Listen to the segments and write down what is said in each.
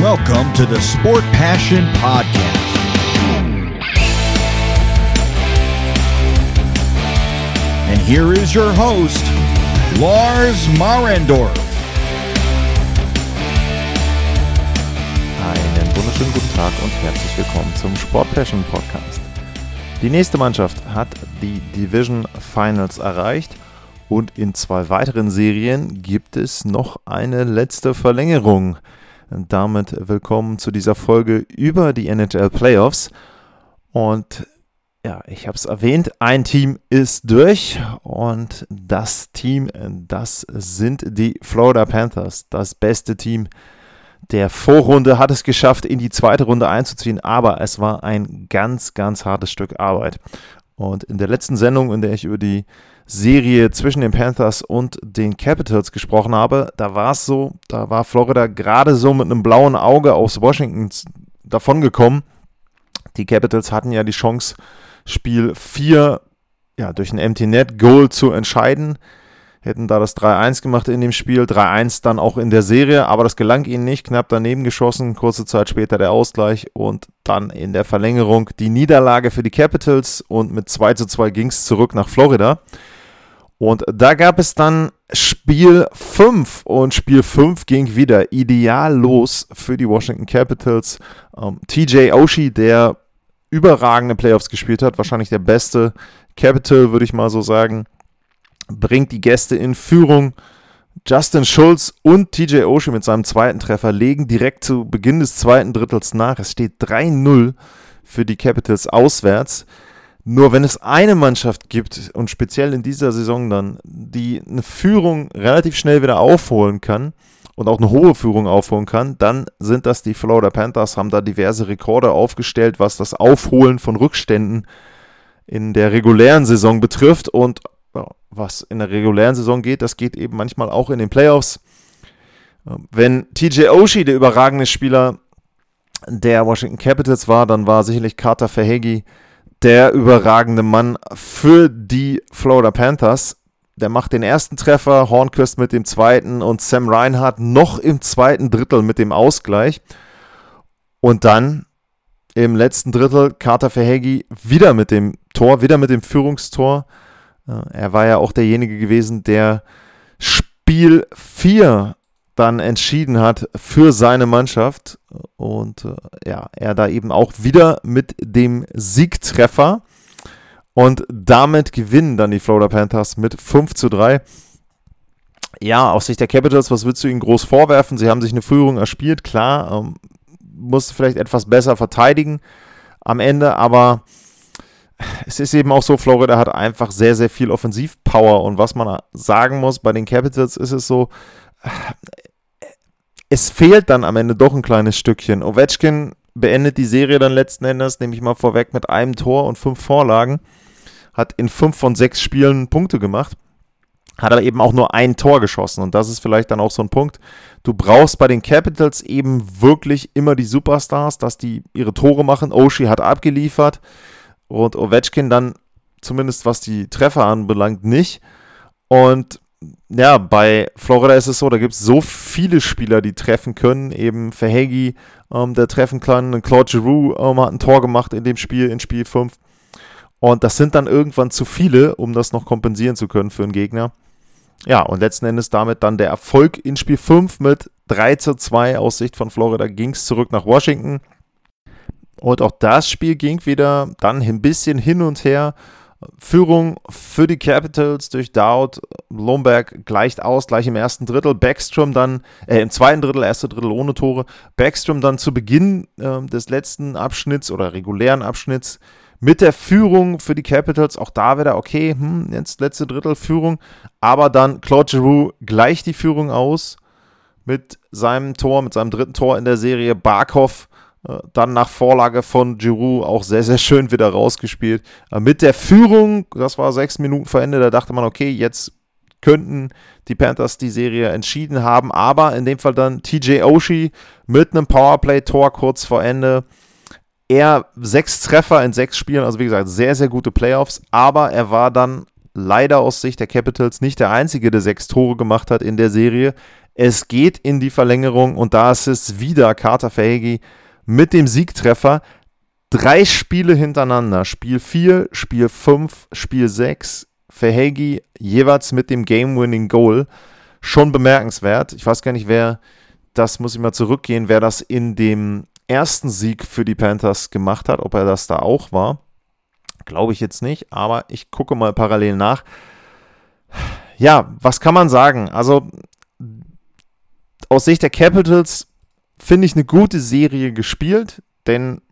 Welcome to the Sport Passion Podcast. And here is your host, Lars Marendorf. Einen wunderschönen guten Tag und herzlich willkommen zum Sport Passion Podcast. Die nächste Mannschaft hat die Division Finals erreicht und in zwei weiteren Serien gibt es noch eine letzte Verlängerung. Damit willkommen zu dieser Folge über die NHL Playoffs. Und ja, ich habe es erwähnt, ein Team ist durch und das Team, das sind die Florida Panthers, das beste Team der Vorrunde hat es geschafft, in die zweite Runde einzuziehen, aber es war ein ganz, ganz hartes Stück Arbeit. Und in der letzten Sendung, in der ich über die Serie zwischen den Panthers und den Capitals gesprochen habe, da war es so, da war Florida gerade so mit einem blauen Auge aus Washington davongekommen. Die Capitals hatten ja die Chance, Spiel 4 ja, durch ein Empty Net Goal zu entscheiden hätten da das 3-1 gemacht in dem Spiel, 3-1 dann auch in der Serie, aber das gelang ihnen nicht, knapp daneben geschossen, kurze Zeit später der Ausgleich und dann in der Verlängerung die Niederlage für die Capitals und mit 2 zu 2 ging es zurück nach Florida. Und da gab es dann Spiel 5 und Spiel 5 ging wieder ideal los für die Washington Capitals. Ähm, TJ Oshie, der überragende Playoffs gespielt hat, wahrscheinlich der beste Capital, würde ich mal so sagen, bringt die Gäste in Führung. Justin Schulz und TJ Oshie mit seinem zweiten Treffer legen direkt zu Beginn des zweiten Drittels nach. Es steht 3-0 für die Capitals auswärts. Nur wenn es eine Mannschaft gibt und speziell in dieser Saison dann, die eine Führung relativ schnell wieder aufholen kann und auch eine hohe Führung aufholen kann, dann sind das die Florida Panthers, haben da diverse Rekorde aufgestellt, was das Aufholen von Rückständen in der regulären Saison betrifft und was in der regulären Saison geht, das geht eben manchmal auch in den Playoffs. Wenn TJ Oshie der überragende Spieler der Washington Capitals war, dann war sicherlich Carter Verhegi der überragende Mann für die Florida Panthers. Der macht den ersten Treffer, Hornquist mit dem zweiten und Sam Reinhardt noch im zweiten Drittel mit dem Ausgleich. Und dann im letzten Drittel Carter Verhegi wieder mit dem Tor, wieder mit dem Führungstor. Er war ja auch derjenige gewesen, der Spiel 4 dann entschieden hat für seine Mannschaft und äh, ja, er da eben auch wieder mit dem Siegtreffer und damit gewinnen dann die Florida Panthers mit 5 zu 3. Ja, aus Sicht der Capitals, was willst du ihnen groß vorwerfen? Sie haben sich eine Führung erspielt, klar, ähm, musste vielleicht etwas besser verteidigen am Ende, aber es ist eben auch so, Florida hat einfach sehr, sehr viel Offensivpower. Und was man sagen muss, bei den Capitals ist es so, es fehlt dann am Ende doch ein kleines Stückchen. Ovechkin beendet die Serie dann letzten Endes, nehme ich mal vorweg, mit einem Tor und fünf Vorlagen. Hat in fünf von sechs Spielen Punkte gemacht. Hat aber eben auch nur ein Tor geschossen. Und das ist vielleicht dann auch so ein Punkt. Du brauchst bei den Capitals eben wirklich immer die Superstars, dass die ihre Tore machen. Oshie hat abgeliefert und Ovechkin dann zumindest was die Treffer anbelangt nicht. Und ja, bei Florida ist es so, da gibt es so viele Spieler, die treffen können. Eben Verhegi, ähm, der treffen kann. Claude Giroux ähm, hat ein Tor gemacht in dem Spiel, in Spiel 5. Und das sind dann irgendwann zu viele, um das noch kompensieren zu können für einen Gegner. Ja, und letzten Endes damit dann der Erfolg in Spiel 5 mit 3 zu 2 aus Sicht von Florida ging es zurück nach Washington. Und auch das Spiel ging wieder dann ein bisschen hin und her. Führung für die Capitals durch Dowd. Lomberg gleicht aus, gleich im ersten Drittel. Backstrom dann, äh, im zweiten Drittel, erste Drittel ohne Tore. Backstrom dann zu Beginn äh, des letzten Abschnitts oder regulären Abschnitts mit der Führung für die Capitals. Auch da wieder, okay, hm, jetzt letzte Drittel Führung. Aber dann Claude Giroux gleicht die Führung aus mit seinem Tor, mit seinem dritten Tor in der Serie. Barkov dann nach Vorlage von Giroud auch sehr, sehr schön wieder rausgespielt. Äh, mit der Führung, das war sechs Minuten vor Ende, da dachte man, okay, jetzt könnten die Panthers die Serie entschieden haben, aber in dem Fall dann TJ Oshie mit einem Powerplay-Tor kurz vor Ende. Er sechs Treffer in sechs Spielen, also wie gesagt, sehr, sehr gute Playoffs, aber er war dann leider aus Sicht der Capitals nicht der Einzige, der sechs Tore gemacht hat in der Serie. Es geht in die Verlängerung und da ist es wieder Carter Verhegi mit dem Siegtreffer. Drei Spiele hintereinander, Spiel 4, Spiel 5, Spiel 6, Verhegi jeweils mit dem Game-Winning Goal. Schon bemerkenswert. Ich weiß gar nicht, wer, das muss ich mal zurückgehen, wer das in dem ersten Sieg für die Panthers gemacht hat, ob er das da auch war. Glaube ich jetzt nicht, aber ich gucke mal parallel nach. Ja, was kann man sagen? Also aus Sicht der Capitals finde ich eine gute Serie gespielt, denn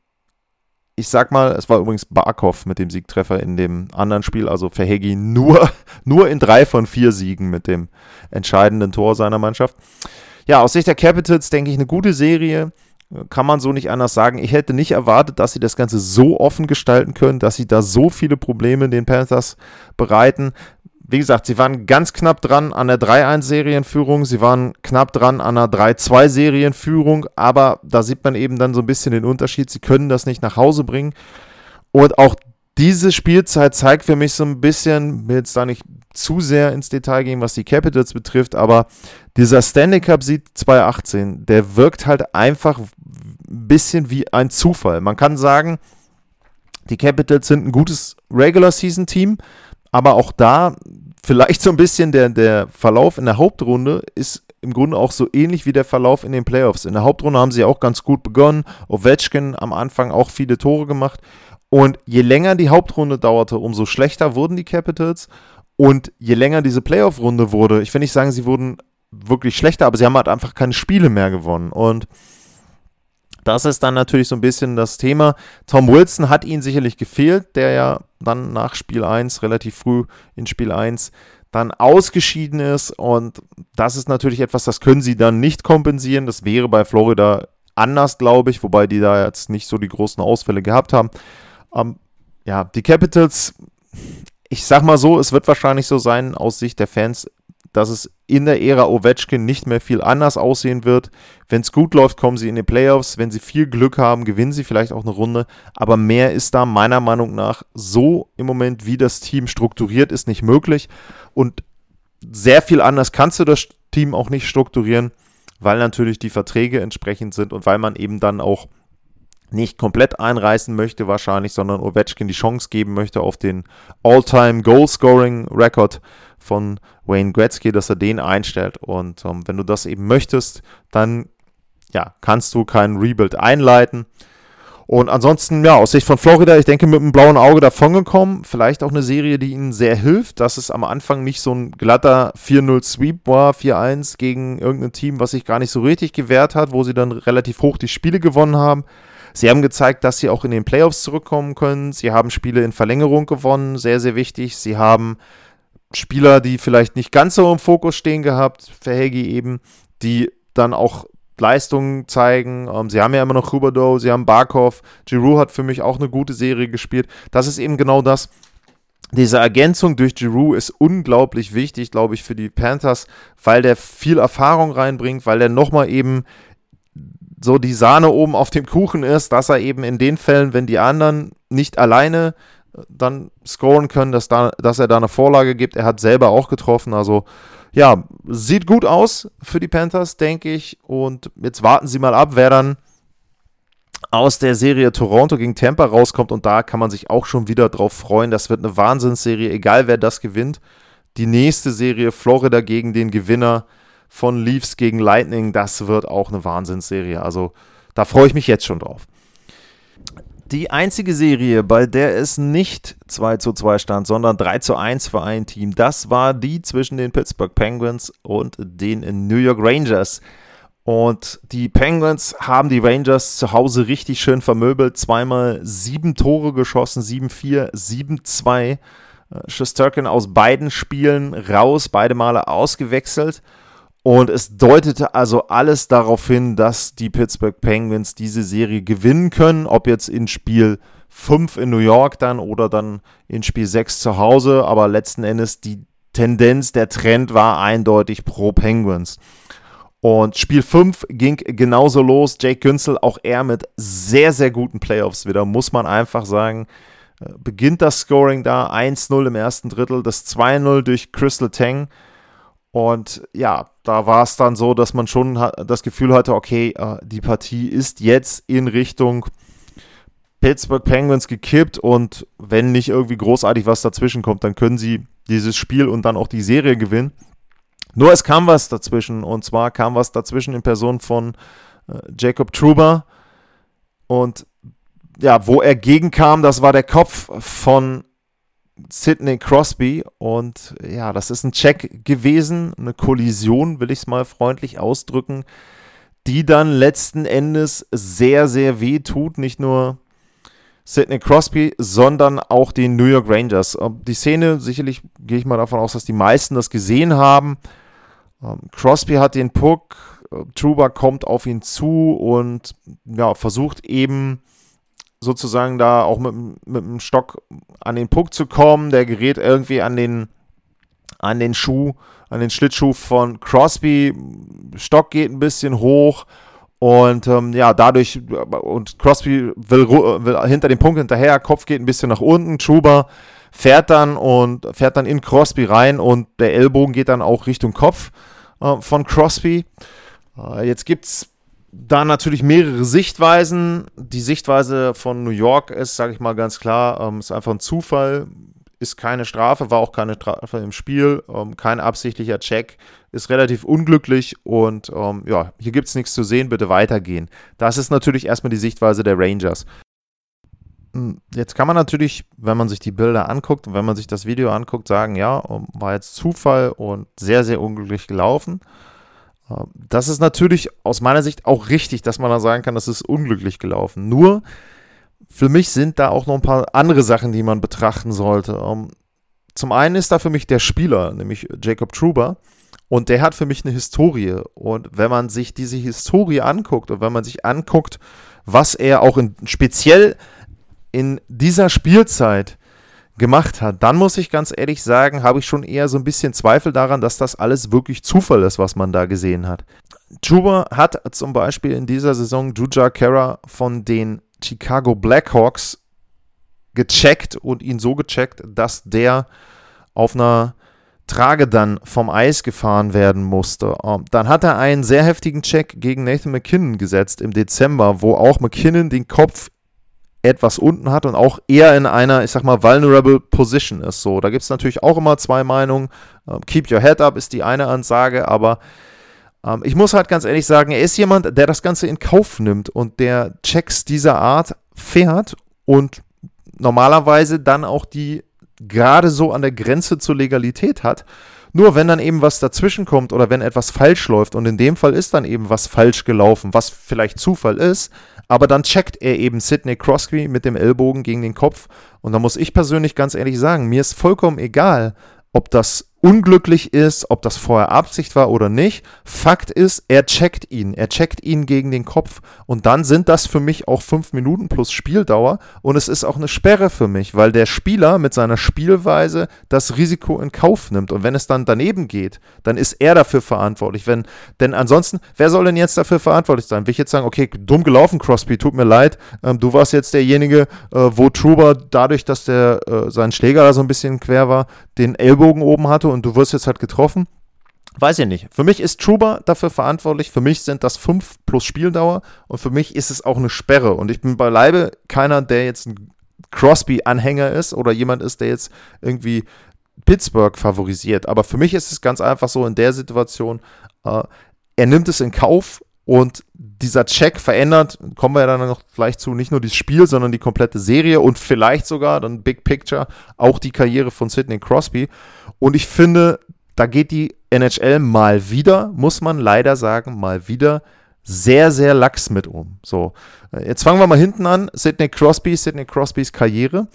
ich sag mal, es war übrigens Barkov mit dem Siegtreffer in dem anderen Spiel, also Verhegi nur, nur in drei von vier Siegen mit dem entscheidenden Tor seiner Mannschaft. Ja, aus Sicht der Capitals denke ich eine gute Serie. Kann man so nicht anders sagen. Ich hätte nicht erwartet, dass sie das Ganze so offen gestalten können, dass sie da so viele Probleme den Panthers bereiten. Wie gesagt, sie waren ganz knapp dran an der 3-1-Serienführung, sie waren knapp dran an einer 3-2-Serienführung, aber da sieht man eben dann so ein bisschen den Unterschied. Sie können das nicht nach Hause bringen. Und auch diese Spielzeit zeigt für mich so ein bisschen, will jetzt da nicht zu sehr ins Detail gehen, was die Capitals betrifft, aber dieser Stanley Cup Sieg 2018, der wirkt halt einfach ein bisschen wie ein Zufall. Man kann sagen, die Capitals sind ein gutes Regular Season Team, aber auch da vielleicht so ein bisschen der, der Verlauf in der Hauptrunde ist im Grunde auch so ähnlich wie der Verlauf in den Playoffs. In der Hauptrunde haben sie auch ganz gut begonnen. Ovechkin am Anfang auch viele Tore gemacht. Und je länger die Hauptrunde dauerte, umso schlechter wurden die Capitals. Und je länger diese Playoff-Runde wurde, ich will nicht sagen, sie wurden wirklich schlechter, aber sie haben halt einfach keine Spiele mehr gewonnen. Und das ist dann natürlich so ein bisschen das Thema. Tom Wilson hat ihnen sicherlich gefehlt, der ja dann nach Spiel 1, relativ früh in Spiel 1, dann ausgeschieden ist. Und das ist natürlich etwas, das können sie dann nicht kompensieren. Das wäre bei Florida anders, glaube ich, wobei die da jetzt nicht so die großen Ausfälle gehabt haben. Ähm, ja, die Capitals, ich sag mal so, es wird wahrscheinlich so sein aus Sicht der Fans, dass es in der Ära Ovechkin nicht mehr viel anders aussehen wird. Wenn es gut läuft, kommen sie in die Playoffs. Wenn sie viel Glück haben, gewinnen sie vielleicht auch eine Runde. Aber mehr ist da meiner Meinung nach so im Moment, wie das Team strukturiert ist, nicht möglich. Und sehr viel anders kannst du das Team auch nicht strukturieren, weil natürlich die Verträge entsprechend sind und weil man eben dann auch nicht komplett einreißen möchte wahrscheinlich, sondern Ovechkin die Chance geben möchte auf den All-Time Goal-Scoring-Record von Wayne Gretzky, dass er den einstellt. Und ähm, wenn du das eben möchtest, dann ja, kannst du keinen Rebuild einleiten. Und ansonsten, ja, aus Sicht von Florida, ich denke, mit einem blauen Auge davongekommen. Vielleicht auch eine Serie, die ihnen sehr hilft, dass es am Anfang nicht so ein glatter 4-0-Sweep war, 4-1 gegen irgendein Team, was sich gar nicht so richtig gewehrt hat, wo sie dann relativ hoch die Spiele gewonnen haben. Sie haben gezeigt, dass sie auch in den Playoffs zurückkommen können. Sie haben Spiele in Verlängerung gewonnen, sehr, sehr wichtig. Sie haben Spieler, die vielleicht nicht ganz so im Fokus stehen gehabt, Verhegi eben, die dann auch Leistungen zeigen. Ähm, sie haben ja immer noch Huberdo, sie haben Barkov, Giroud hat für mich auch eine gute Serie gespielt. Das ist eben genau das. Diese Ergänzung durch Giroud ist unglaublich wichtig, glaube ich, für die Panthers, weil der viel Erfahrung reinbringt, weil der nochmal eben so die Sahne oben auf dem Kuchen ist, dass er eben in den Fällen, wenn die anderen nicht alleine äh, dann scoren können, dass, da, dass er da eine Vorlage gibt. Er hat selber auch getroffen. Also ja, sieht gut aus für die Panthers, denke ich. Und jetzt warten sie mal ab, wer dann aus der Serie Toronto gegen Tampa rauskommt. Und da kann man sich auch schon wieder drauf freuen. Das wird eine Wahnsinnsserie, egal wer das gewinnt. Die nächste Serie Florida gegen den Gewinner von Leafs gegen Lightning, das wird auch eine Wahnsinnsserie. Also da freue ich mich jetzt schon drauf. Die einzige Serie, bei der es nicht 2 zu 2 stand, sondern 3 zu 1 für ein Team, das war die zwischen den Pittsburgh Penguins und den New York Rangers. Und die Penguins haben die Rangers zu Hause richtig schön vermöbelt. Zweimal sieben Tore geschossen, 7-4, 7-2. Schusterkin aus beiden Spielen raus, beide Male ausgewechselt. Und es deutete also alles darauf hin, dass die Pittsburgh Penguins diese Serie gewinnen können, ob jetzt in Spiel 5 in New York dann oder dann in Spiel 6 zu Hause. Aber letzten Endes die Tendenz, der Trend war eindeutig pro Penguins. Und Spiel 5 ging genauso los. Jake Günzel, auch er mit sehr, sehr guten Playoffs wieder, muss man einfach sagen. äh, beginnt das Scoring da 1-0 im ersten Drittel, das 2-0 durch Crystal Tang. Und ja, da war es dann so, dass man schon das Gefühl hatte, okay, äh, die Partie ist jetzt in Richtung Pittsburgh Penguins gekippt und wenn nicht irgendwie großartig was dazwischen kommt, dann können sie dieses Spiel und dann auch die Serie gewinnen. Nur es kam was dazwischen und zwar kam was dazwischen in Person von äh, Jacob Truber und ja, wo er gegenkam, das war der Kopf von Sidney Crosby und ja, das ist ein Check gewesen, eine Kollision, will ich es mal freundlich ausdrücken, die dann letzten Endes sehr, sehr weh tut, nicht nur Sidney Crosby, sondern auch den New York Rangers. Ähm, die Szene, sicherlich gehe ich mal davon aus, dass die meisten das gesehen haben. Ähm, Crosby hat den Puck, äh, Truba kommt auf ihn zu und ja, versucht eben sozusagen da auch mit, mit dem Stock an den Puck zu kommen. Der gerät irgendwie an den, an den Schuh, an den Schlittschuh von Crosby. Stock geht ein bisschen hoch und ähm, ja, dadurch, und Crosby will, will, hinter dem Punkt hinterher, Kopf geht ein bisschen nach unten, Truber fährt dann und fährt dann in Crosby rein und der Ellbogen geht dann auch Richtung Kopf äh, von Crosby. Äh, jetzt es da natürlich mehrere Sichtweisen. Die Sichtweise von New York ist, sage ich mal ganz klar, ähm, ist einfach ein Zufall ist keine Strafe, war auch keine Strafe im Spiel, ähm, kein absichtlicher Check, ist relativ unglücklich und ähm, ja, hier gibt es nichts zu sehen, bitte weitergehen. Das ist natürlich erstmal die Sichtweise der Rangers. Hm, jetzt kann man natürlich, wenn man sich die Bilder anguckt und wenn man sich das Video anguckt, sagen, ja, ähm, war jetzt Zufall und sehr, sehr unglücklich gelaufen. Das ist natürlich aus meiner Sicht auch richtig, dass man da sagen kann, das ist unglücklich gelaufen. Nur, für mich sind da auch noch ein paar andere Sachen, die man betrachten sollte. Ähm, zum einen ist da für mich der Spieler, nämlich Jacob Truber. Und der hat für mich eine Historie. Und wenn man sich diese Historie anguckt und wenn man sich anguckt, was er auch in, speziell in dieser Spielzeit gemacht hat, dann muss ich ganz ehrlich sagen, habe ich schon eher so ein bisschen Zweifel daran, dass das alles wirklich Zufall ist, was man da gesehen hat. Truber hat zum Beispiel in dieser Saison Juja Kara von den Chicago Blackhawks gecheckt und ihn so gecheckt, dass der auf einer Trage dann vom Eis gefahren werden musste. Ähm, dann hat er einen sehr heftigen Check gegen Nathan McKinnon gesetzt im Dezember, wo auch McKinnon den Kopf etwas unten hat und auch eher in einer, ich sag mal, vulnerable Position ist. So, da gibt es natürlich auch immer zwei Meinungen. Ähm, keep your head up ist die eine Ansage, aber ähm, ich muss halt ganz ehrlich sagen, er ist jemand, der das Ganze in Kauf nimmt und der Checks dieser Art fährt und normalerweise dann auch die gerade so an der Grenze zur Legalität hat. Nur wenn dann eben was dazwischen kommt oder wenn etwas falsch läuft und in dem Fall ist dann eben was falsch gelaufen, was vielleicht Zufall ist, aber dann checkt er eben Sidney Crosby mit dem Ellbogen gegen den Kopf. Und da muss ich persönlich ganz ehrlich sagen, mir ist vollkommen egal, ob das unglücklich ist, ob das vorher Absicht war oder nicht. Fakt ist, er checkt ihn. Er checkt ihn gegen den Kopf. Und dann sind das für mich auch fünf Minuten plus Spieldauer. Und es ist auch eine Sperre für mich, weil der Spieler mit seiner Spielweise das Risiko in Kauf nimmt. Und wenn es dann daneben geht, dann ist er dafür verantwortlich. Wenn, denn ansonsten, wer soll denn jetzt dafür verantwortlich sein? Will ich jetzt sagen, okay, dumm gelaufen, Crosby, tut mir leid. Ähm, du warst jetzt derjenige, äh, wo Truber dadurch, dass der äh, sein Schläger da so ein bisschen quer war, den Ellbogen oben hatte und du wirst jetzt halt getroffen. Weiß ich nicht. Für mich ist Truber dafür verantwortlich. Für mich sind das 5 plus Spieldauer und für mich ist es auch eine Sperre. Und ich bin beileibe keiner, der jetzt ein Crosby-Anhänger ist oder jemand ist, der jetzt irgendwie Pittsburgh favorisiert. Aber für mich ist es ganz einfach so in der Situation, äh, er nimmt es in Kauf und dieser Check verändert, kommen wir dann noch gleich zu, nicht nur das Spiel, sondern die komplette Serie und vielleicht sogar, dann Big Picture, auch die Karriere von Sidney Crosby. Und ich finde, da geht die NHL mal wieder, muss man leider sagen, mal wieder sehr, sehr lax mit um. So, äh, jetzt fangen wir mal hinten an. Sidney Crosby, Sidney Crosbys Karriere.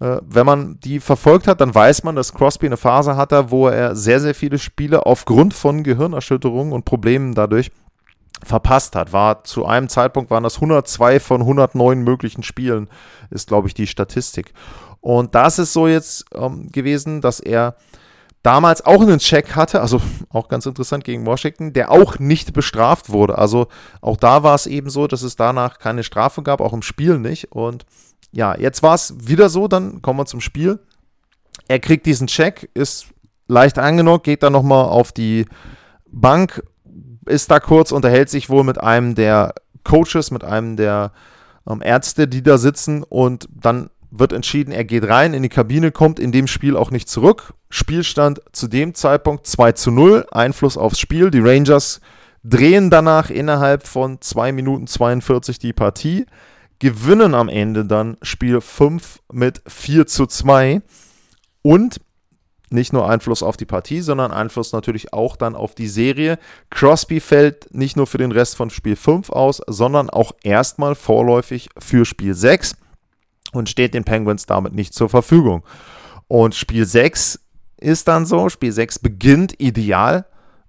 Äh, wenn man die verfolgt hat, dann weiß man, dass Crosby eine Phase hatte, wo er sehr, sehr viele Spiele aufgrund von Gehirnerschütterungen und Problemen dadurch verpasst hat. War zu einem Zeitpunkt waren das 102 von 109 möglichen Spielen, ist glaube ich die Statistik. Und das ist so jetzt ähm, gewesen, dass er damals auch einen Check hatte, also auch ganz interessant gegen Washington, der auch nicht bestraft wurde. Also auch da war es eben so, dass es danach keine Strafe gab, auch im Spiel nicht. Und ja, jetzt war es wieder so, dann kommen wir zum Spiel. Er kriegt diesen Check, ist leicht angenockt, geht dann nochmal auf die Bank, ist da kurz, unterhält sich wohl mit einem der Coaches, mit einem der ähm, Ärzte, die da sitzen und dann wird entschieden, er geht rein in die Kabine, kommt in dem Spiel auch nicht zurück. Spielstand zu dem Zeitpunkt 2 zu 0, Einfluss aufs Spiel. Die Rangers drehen danach innerhalb von 2 Minuten 42 die Partie, gewinnen am Ende dann Spiel 5 mit 4 zu 2 und nicht nur Einfluss auf die Partie, sondern Einfluss natürlich auch dann auf die Serie. Crosby fällt nicht nur für den Rest von Spiel 5 aus, sondern auch erstmal vorläufig für Spiel 6 und steht den Penguins damit nicht zur Verfügung. Und Spiel 6 ist dann so, Spiel 6 beginnt ideal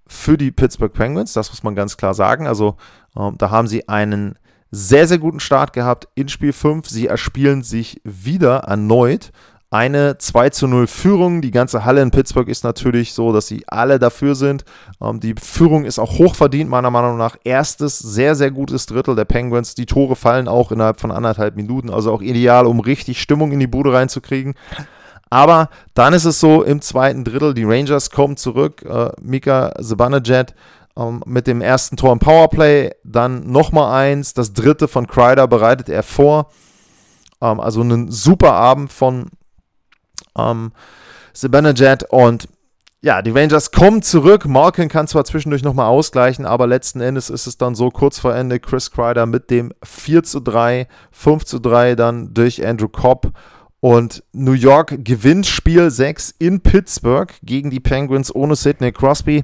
für die Pittsburgh Penguins, das muss man ganz klar sagen. Also ähm, da haben sie einen sehr, sehr guten Start gehabt in Spiel 5. Sie erspielen sich wieder erneut eine 2 zu 0 Führung. Die ganze Halle in Pittsburgh ist natürlich so, dass sie alle dafür sind. Ähm, die Führung ist auch hochverdient, meiner Meinung nach. Erstes sehr, sehr gutes Drittel der Penguins. Die Tore fallen auch innerhalb von anderthalb Minuten, also auch ideal, um richtig Stimmung in die Bude reinzukriegen. Aber dann ist es so, im zweiten Drittel, die Rangers kommen zurück. Äh, Mika Zibanejad ähm, mit dem ersten Tor im Powerplay, dann nochmal eins. Das dritte von Kreider bereitet er vor. Ähm, also ein super Abend von ähm, Zibanejad und ja, die Rangers kommen zurück. Malkin kann zwar zwischendurch nochmal ausgleichen, aber letzten Endes ist es dann so kurz vor Ende Chris Kreider mit dem 4 zu 3, 5 zu 3 dann durch Andrew Cobb. Und New York gewinnt Spiel 6 in Pittsburgh gegen die Penguins ohne Sidney Crosby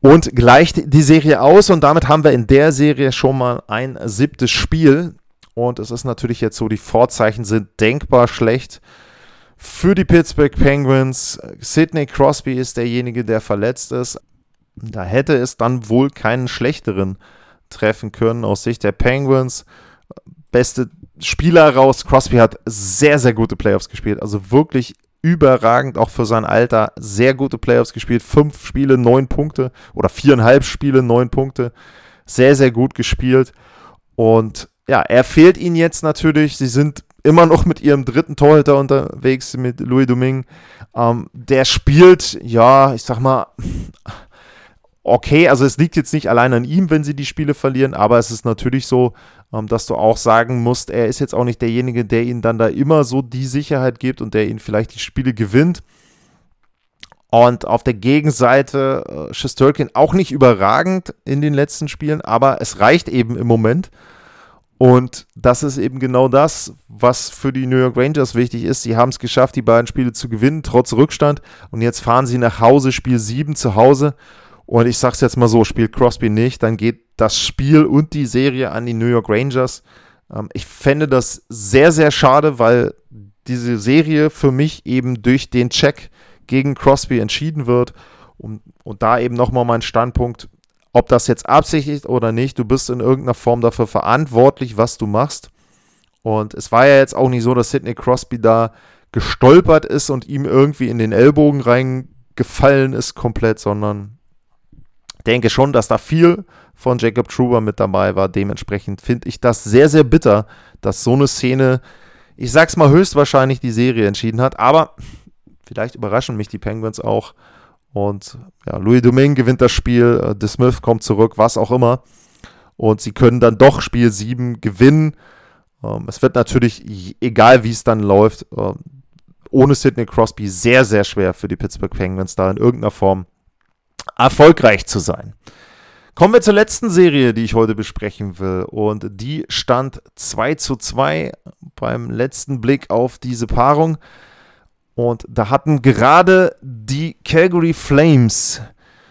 und gleicht die Serie aus. Und damit haben wir in der Serie schon mal ein siebtes Spiel. Und es ist natürlich jetzt so, die Vorzeichen sind denkbar schlecht für die Pittsburgh Penguins. Sidney Crosby ist derjenige, der verletzt ist. Da hätte es dann wohl keinen schlechteren treffen können aus Sicht der Penguins. Beste Spieler raus. Crosby hat sehr, sehr gute Playoffs gespielt. Also wirklich überragend, auch für sein Alter. Sehr gute Playoffs gespielt. Fünf Spiele, neun Punkte oder viereinhalb Spiele, neun Punkte. Sehr, sehr gut gespielt. Und ja, er fehlt ihnen jetzt natürlich. Sie sind immer noch mit ihrem dritten Torhüter unterwegs, mit Louis Domingue. Ähm, der spielt, ja, ich sag mal, okay, also es liegt jetzt nicht allein an ihm, wenn sie die Spiele verlieren, aber es ist natürlich so, ähm, dass du auch sagen musst, er ist jetzt auch nicht derjenige, der ihnen dann da immer so die Sicherheit gibt und der ihnen vielleicht die Spiele gewinnt. Und auf der Gegenseite äh, Shesterkin auch nicht überragend in den letzten Spielen, aber es reicht eben im Moment. Und das ist eben genau das, was für die New York Rangers wichtig ist. Sie haben es geschafft, die beiden Spiele zu gewinnen, trotz Rückstand. Und jetzt fahren sie nach Hause, Spiel 7 zu Hause. Und ich sage es jetzt mal so, spielt Crosby nicht, dann geht das Spiel und die Serie an die New York Rangers. Ähm, ich fände das sehr, sehr schade, weil diese Serie für mich eben durch den Check gegen Crosby entschieden wird. Und, und da eben nochmal mein Standpunkt, ob das jetzt absichtlich oder nicht, du bist in irgendeiner Form dafür verantwortlich, was du machst. Und es war ja jetzt auch nicht so, dass Sidney Crosby da gestolpert ist und ihm irgendwie in den Ellbogen reingefallen ist komplett, sondern denke schon, dass da viel von Jacob Truber mit dabei war. Dementsprechend finde ich das sehr, sehr bitter, dass so eine Szene, ich sag's mal, höchstwahrscheinlich die Serie entschieden hat. Aber vielleicht überraschen mich die Penguins auch und ja, Louis Domingue gewinnt das Spiel, äh, De Smith kommt zurück, was auch immer. Und sie können dann doch Spiel 7 gewinnen. Ähm, es wird natürlich, egal wie es dann läuft, äh, ohne Sidney Crosby sehr, sehr schwer für die Pittsburgh Penguins da in irgendeiner Form erfolgreich zu sein. Kommen wir zur letzten Serie, die ich heute besprechen will. Und die stand 2 zu 2 beim letzten Blick auf diese Paarung. Und da hatten gerade die Calgary Flames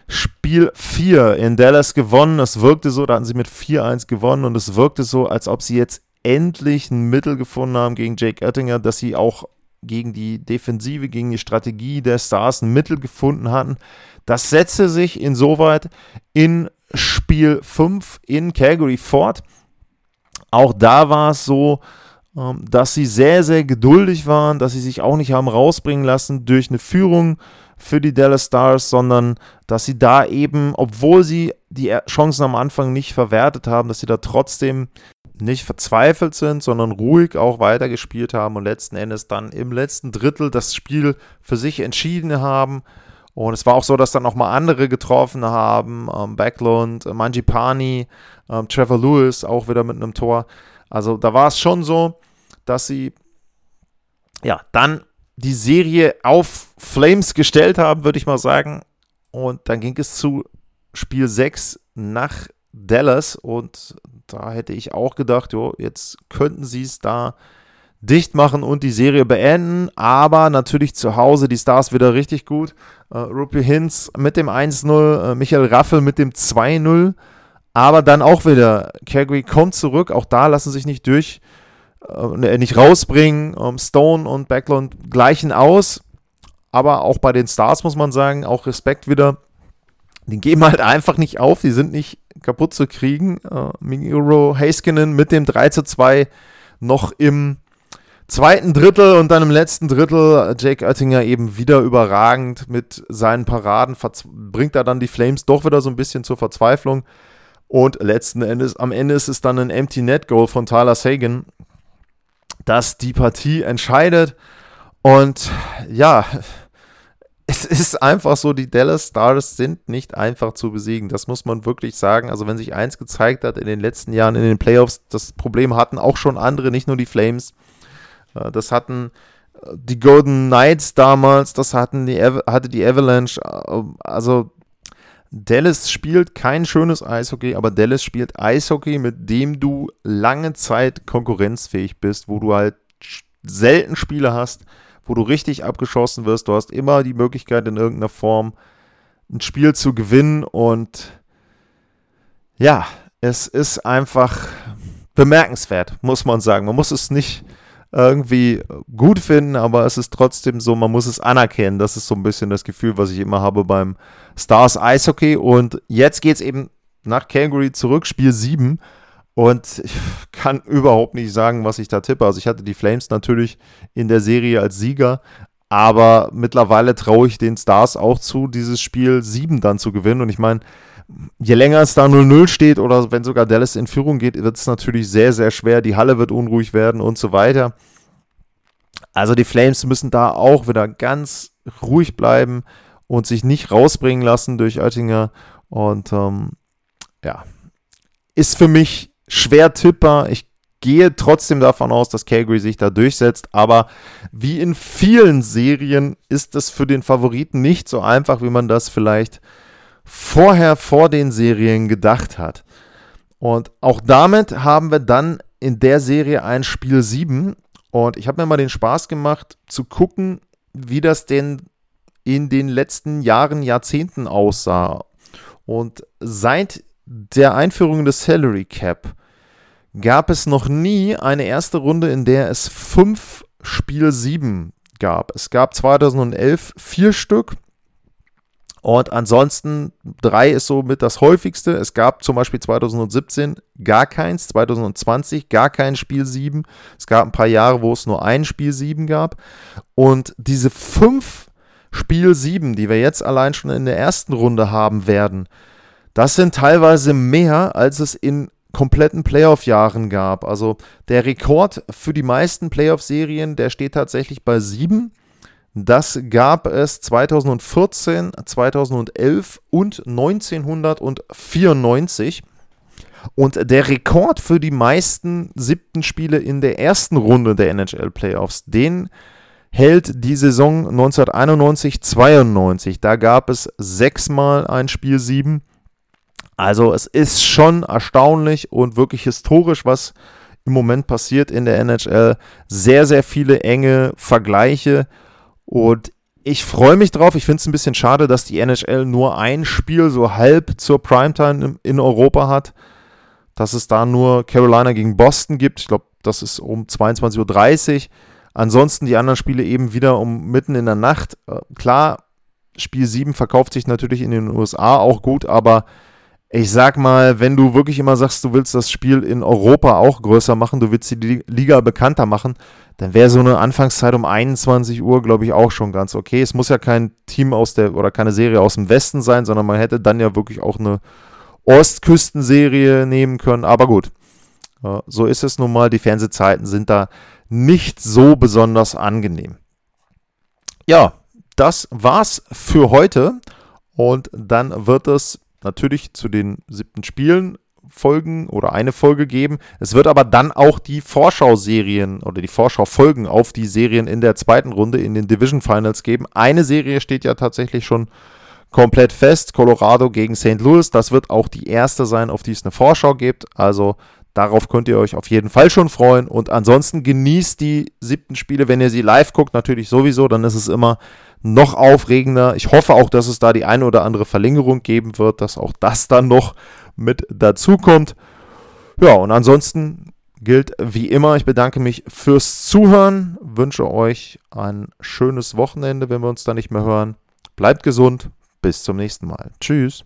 Spiel 4 in Dallas gewonnen. Es wirkte so, da hatten sie mit 4-1 gewonnen und es wirkte so, als ob sie jetzt endlich ein Mittel gefunden haben gegen Jake Oettinger, dass sie auch gegen die Defensive, gegen die Strategie der Stars ein Mittel gefunden hatten. Das setzte sich insoweit in Spiel 5 in Calgary fort. Auch da war es so, ähm, dass sie sehr, sehr geduldig waren, dass sie sich auch nicht haben rausbringen lassen durch eine Führung für die Dallas Stars, sondern dass sie da eben, obwohl sie die Chancen am Anfang nicht verwertet haben, dass sie da trotzdem nicht verzweifelt sind, sondern ruhig auch weitergespielt haben und letzten Endes dann im letzten Drittel das Spiel für sich entschieden haben. Und es war auch so, dass dann nochmal andere getroffen haben. Ähm, Backlund, äh, Manjipani, ähm, Trevor Lewis auch wieder mit einem Tor. Also da war es schon so, dass sie ja dann die Serie auf Flames gestellt haben, würde ich mal sagen. Und dann ging es zu Spiel 6 nach Dallas und da hätte ich auch gedacht, jo, jetzt könnten sie es da dicht machen und die Serie beenden, aber natürlich zu Hause die Stars wieder richtig gut. Äh, Rupi Hinz mit dem 1-0, äh, Michael Raffel mit dem 2-0, aber dann auch wieder, Calgary kommt zurück, auch da lassen sich nicht durch, äh, nicht rausbringen. Ähm, Stone und Backlund gleichen aus, aber auch bei den Stars muss man sagen, auch Respekt wieder. Die geben halt einfach nicht auf, die sind nicht kaputt zu kriegen. Äh, Migiro Haskinen mit dem 3 zu 2 noch im zweiten Drittel und dann im letzten Drittel. Jake Oettinger eben wieder überragend mit seinen Paraden. Bringt er dann die Flames doch wieder so ein bisschen zur Verzweiflung. Und letzten Endes am Ende ist es dann ein Empty Net Goal von Tyler Sagan, das die Partie entscheidet. Und ja, es ist einfach so, die Dallas Stars sind nicht einfach zu besiegen. Das muss man wirklich sagen. Also wenn sich eins gezeigt hat in den letzten Jahren in den Playoffs, das Problem hatten auch schon andere, nicht nur die Flames. Äh, das hatten äh, die Golden Knights damals, das hatten die, hatte die Avalanche. Äh, also Dallas spielt kein schönes Eishockey, aber Dallas spielt Eishockey, mit dem du lange Zeit konkurrenzfähig bist, wo du halt selten Spiele hast, wo du richtig abgeschossen wirst. Du hast immer die Möglichkeit, in irgendeiner Form ein Spiel zu gewinnen. Und ja, es ist einfach bemerkenswert, muss man sagen. Man muss es nicht irgendwie gut finden, aber es ist trotzdem so, man muss es anerkennen. Das ist so ein bisschen das Gefühl, was ich immer habe beim Stars Eishockey. Und jetzt geht es eben nach Calgary zurück, Spiel 7. Und ich kann überhaupt nicht sagen, was ich da tippe. Also ich hatte die Flames natürlich in der Serie als Sieger, aber mittlerweile traue ich den Stars auch zu, dieses Spiel 7 dann zu gewinnen. Und ich meine, je länger es da 0-0 steht oder wenn sogar Dallas in Führung geht, wird es natürlich sehr, sehr schwer. Die Halle wird unruhig werden und so weiter. Also die Flames müssen da auch wieder ganz ruhig bleiben und sich nicht rausbringen lassen durch Oettinger. Und ähm, ja, ist für mich schwer tippbar. Ich gehe trotzdem davon aus, dass Calgary sich da durchsetzt, aber wie in vielen Serien ist es für den Favoriten nicht so einfach, wie man das vielleicht vorher vor den Serien gedacht hat. Und auch damit haben wir dann in der Serie ein Spiel 7 und ich habe mir mal den Spaß gemacht zu gucken, wie das denn in den letzten Jahren, Jahrzehnten aussah. Und seit der Einführung des Salary Cap gab es noch nie eine erste Runde, in der es fünf Spiel 7 gab. Es gab 2011 vier Stück und ansonsten drei ist somit das häufigste. Es gab zum Beispiel 2017 gar keins, 2020 gar kein Spiel 7. Es gab ein paar Jahre, wo es nur ein Spiel 7 gab. Und diese fünf Spiel 7, die wir jetzt allein schon in der ersten Runde haben werden, das sind teilweise mehr, als es in kompletten Playoff-Jahren gab. Also der Rekord für die meisten Playoff-Serien, der steht tatsächlich bei sieben. Das gab es 2014, 2011 und 1994. Und der Rekord für die meisten siebten Spiele in der ersten Runde der NHL Playoffs, den hält die Saison 1991-92. Da gab es sechsmal ein Spiel sieben. Also es ist schon erstaunlich und wirklich historisch, was im Moment passiert in der NHL. Sehr, sehr viele enge Vergleiche und ich freue mich drauf. Ich finde es ein bisschen schade, dass die NHL nur ein Spiel so halb zur Primetime in Europa hat. Dass es da nur Carolina gegen Boston gibt. Ich glaube, das ist um 22.30 Uhr. Ansonsten die anderen Spiele eben wieder um mitten in der Nacht. Äh, klar, Spiel 7 verkauft sich natürlich in den USA auch gut, aber ich sag mal, wenn du wirklich immer sagst, du willst das Spiel in Europa auch größer machen, du willst die Liga bekannter machen, dann wäre so eine Anfangszeit um 21 Uhr, glaube ich, auch schon ganz okay. Es muss ja kein Team aus der oder keine Serie aus dem Westen sein, sondern man hätte dann ja wirklich auch eine Ostküstenserie nehmen können. Aber gut, so ist es nun mal. Die Fernsehzeiten sind da nicht so besonders angenehm. Ja, das war's für heute. Und dann wird es natürlich zu den siebten Spielen Folgen oder eine Folge geben. Es wird aber dann auch die Vorschau-Serien oder die Vorschau-Folgen auf die Serien in der zweiten Runde in den Division Finals geben. Eine Serie steht ja tatsächlich schon komplett fest. Colorado gegen St. Louis. Das wird auch die erste sein, auf die es eine Vorschau gibt. Also darauf könnt ihr euch auf jeden Fall schon freuen. Und ansonsten genießt die siebten Spiele, wenn ihr sie live guckt, natürlich sowieso. Dann ist es immer noch aufregender. Ich hoffe auch, dass es da die eine oder andere Verlängerung geben wird, dass auch das dann noch mit dazu kommt. Ja, und ansonsten gilt wie immer, ich bedanke mich fürs Zuhören, wünsche euch ein schönes Wochenende, wenn wir uns da nicht mehr hören. Bleibt gesund, bis zum nächsten Mal. Tschüss.